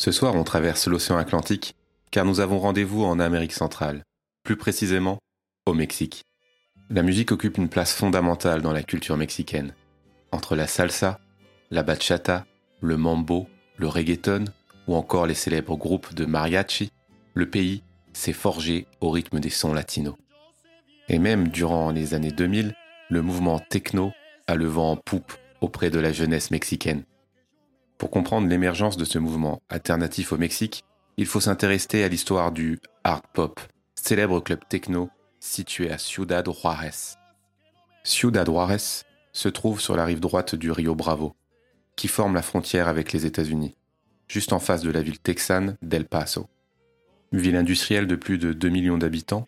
Ce soir, on traverse l'océan Atlantique car nous avons rendez-vous en Amérique centrale, plus précisément au Mexique. La musique occupe une place fondamentale dans la culture mexicaine. Entre la salsa, la bachata, le mambo, le reggaeton ou encore les célèbres groupes de mariachi, le pays s'est forgé au rythme des sons latinos. Et même durant les années 2000, le mouvement techno a le vent en poupe auprès de la jeunesse mexicaine. Pour comprendre l'émergence de ce mouvement alternatif au Mexique, il faut s'intéresser à l'histoire du Art Pop, célèbre club techno situé à Ciudad Juárez. Ciudad Juárez se trouve sur la rive droite du Rio Bravo, qui forme la frontière avec les États-Unis, juste en face de la ville texane d'El Paso. Ville industrielle de plus de 2 millions d'habitants,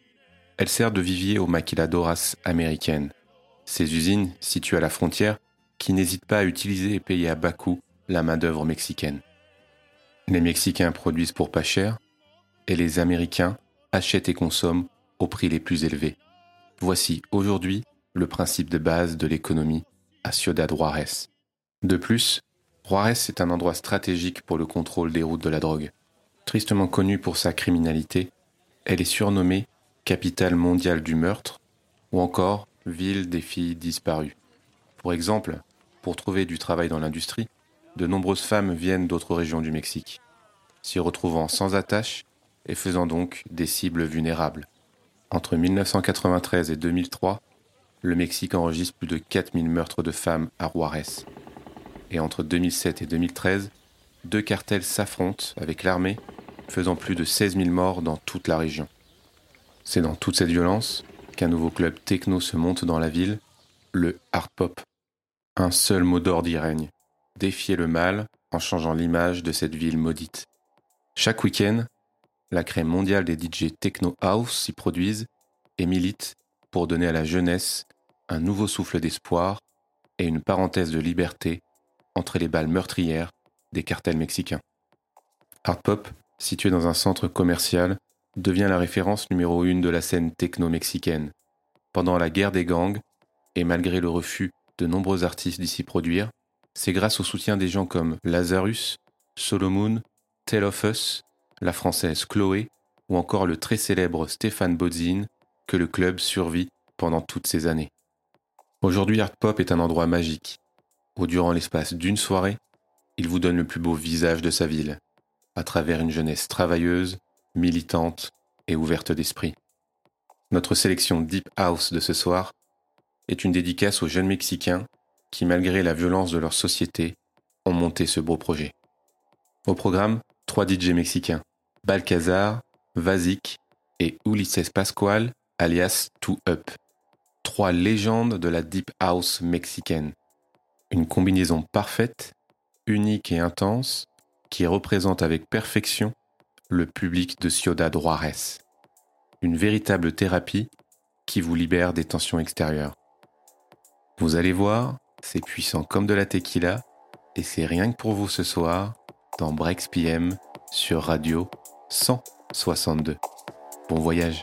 elle sert de vivier aux maquiladoras américaines, ces usines situées à la frontière qui n'hésitent pas à utiliser et payer à bas coût la main-d'œuvre mexicaine. Les Mexicains produisent pour pas cher et les Américains achètent et consomment au prix les plus élevés. Voici aujourd'hui le principe de base de l'économie à Ciudad Juárez. De plus, Juárez est un endroit stratégique pour le contrôle des routes de la drogue. Tristement connue pour sa criminalité, elle est surnommée capitale mondiale du meurtre ou encore ville des filles disparues. Pour exemple, pour trouver du travail dans l'industrie, de nombreuses femmes viennent d'autres régions du Mexique, s'y retrouvant sans attache et faisant donc des cibles vulnérables. Entre 1993 et 2003, le Mexique enregistre plus de 4000 meurtres de femmes à Juárez et entre 2007 et 2013, deux cartels s'affrontent avec l'armée, faisant plus de 16 000 morts dans toute la région. C'est dans toute cette violence qu'un nouveau club techno se monte dans la ville, le hard pop. Un seul mot d'ordre y règne défier le mal en changeant l'image de cette ville maudite. Chaque week-end, la crème mondiale des DJ Techno House s'y produisent et militent pour donner à la jeunesse un nouveau souffle d'espoir et une parenthèse de liberté entre les balles meurtrières des cartels mexicains. Hard Pop, situé dans un centre commercial, devient la référence numéro une de la scène techno-mexicaine. Pendant la guerre des gangs, et malgré le refus de nombreux artistes d'y produire, c'est grâce au soutien des gens comme Lazarus, Solomon, Tell of Us, la française Chloé ou encore le très célèbre Stéphane Bodzin que le club survit pendant toutes ces années. Aujourd'hui, Art Pop est un endroit magique, où durant l'espace d'une soirée, il vous donne le plus beau visage de sa ville, à travers une jeunesse travailleuse, militante et ouverte d'esprit. Notre sélection Deep House de ce soir est une dédicace aux jeunes Mexicains qui, malgré la violence de leur société, ont monté ce beau projet. Au programme, trois DJ mexicains, Balcazar, Vazik et Ulises Pascual, alias Two Up. Trois légendes de la Deep House mexicaine une combinaison parfaite, unique et intense, qui représente avec perfection le public de Ciudad Juárez. Une véritable thérapie qui vous libère des tensions extérieures. Vous allez voir, c'est puissant comme de la tequila, et c'est rien que pour vous ce soir dans Breaks PM sur Radio 162. Bon voyage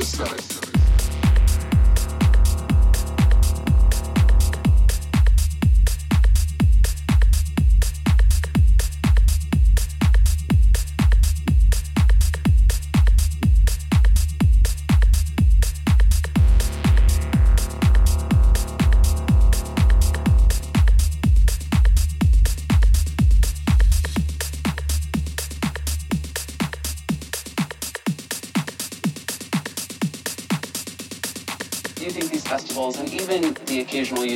the sky.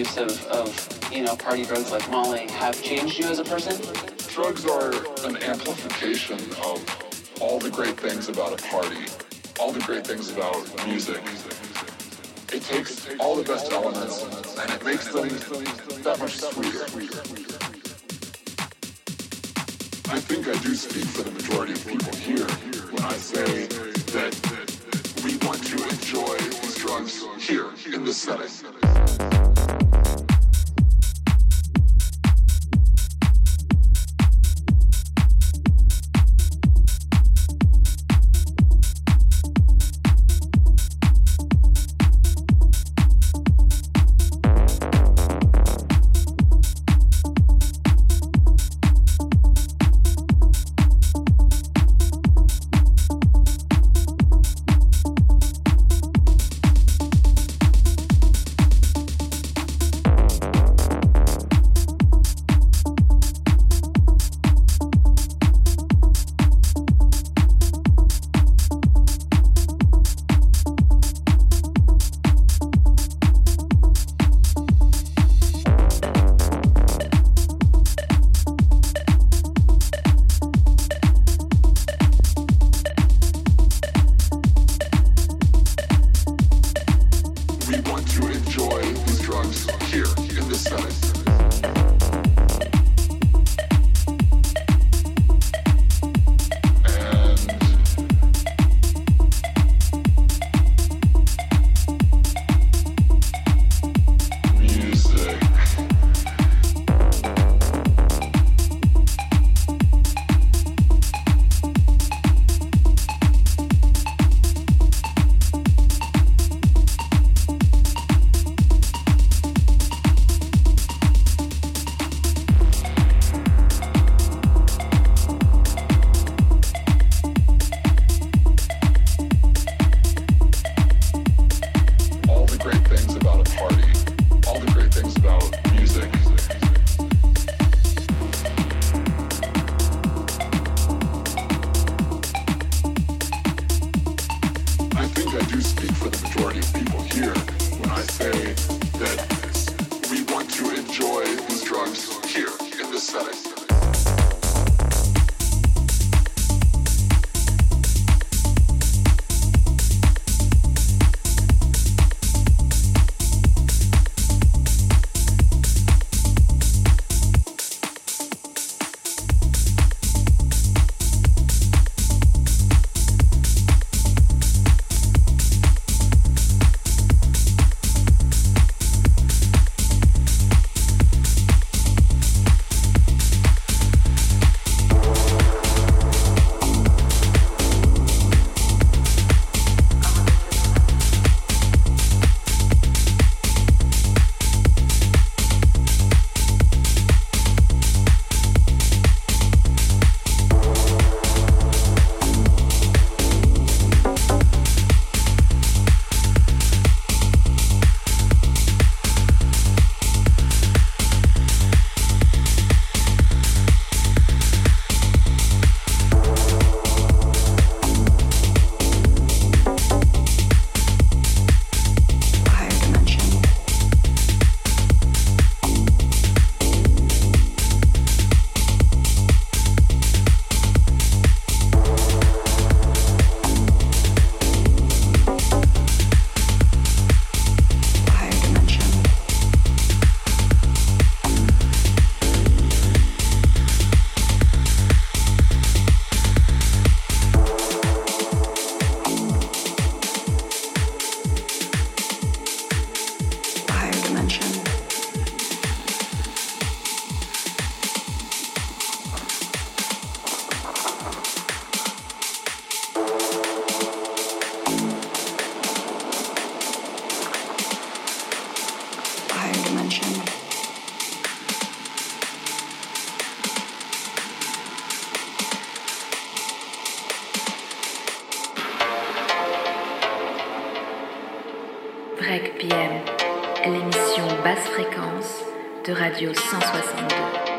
Use of, of you know party drugs like Molly have changed you as a person? Drugs are an amplification of all the great things about a party, all the great things about music. It takes all the best elements and it makes them that much sweeter. I think I do speak for the majority of people here when I say that we want to enjoy these drugs here in this setting. fréquence de Radio 162.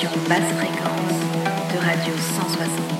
sur basse fréquence de Radio 160.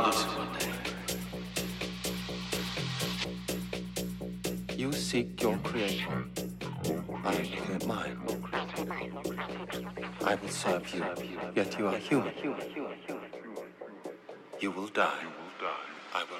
one day. You seek your creator. I create mine. I will serve you, yet you are human. You will die. I will.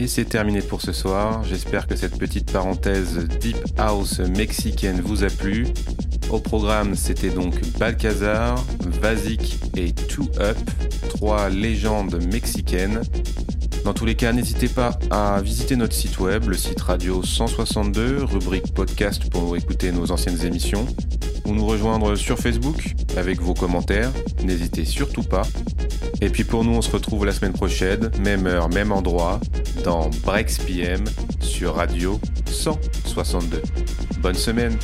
Et c'est terminé pour ce soir. J'espère que cette petite parenthèse Deep House mexicaine vous a plu. Au programme, c'était donc Balcazar, Vazik et Two Up, trois légendes mexicaines. Dans tous les cas, n'hésitez pas à visiter notre site web, le site radio 162, rubrique podcast pour écouter nos anciennes émissions, ou nous rejoindre sur Facebook avec vos commentaires. N'hésitez surtout pas. Et puis pour nous, on se retrouve la semaine prochaine, même heure, même endroit, dans Breaks PM sur Radio 162. Bonne semaine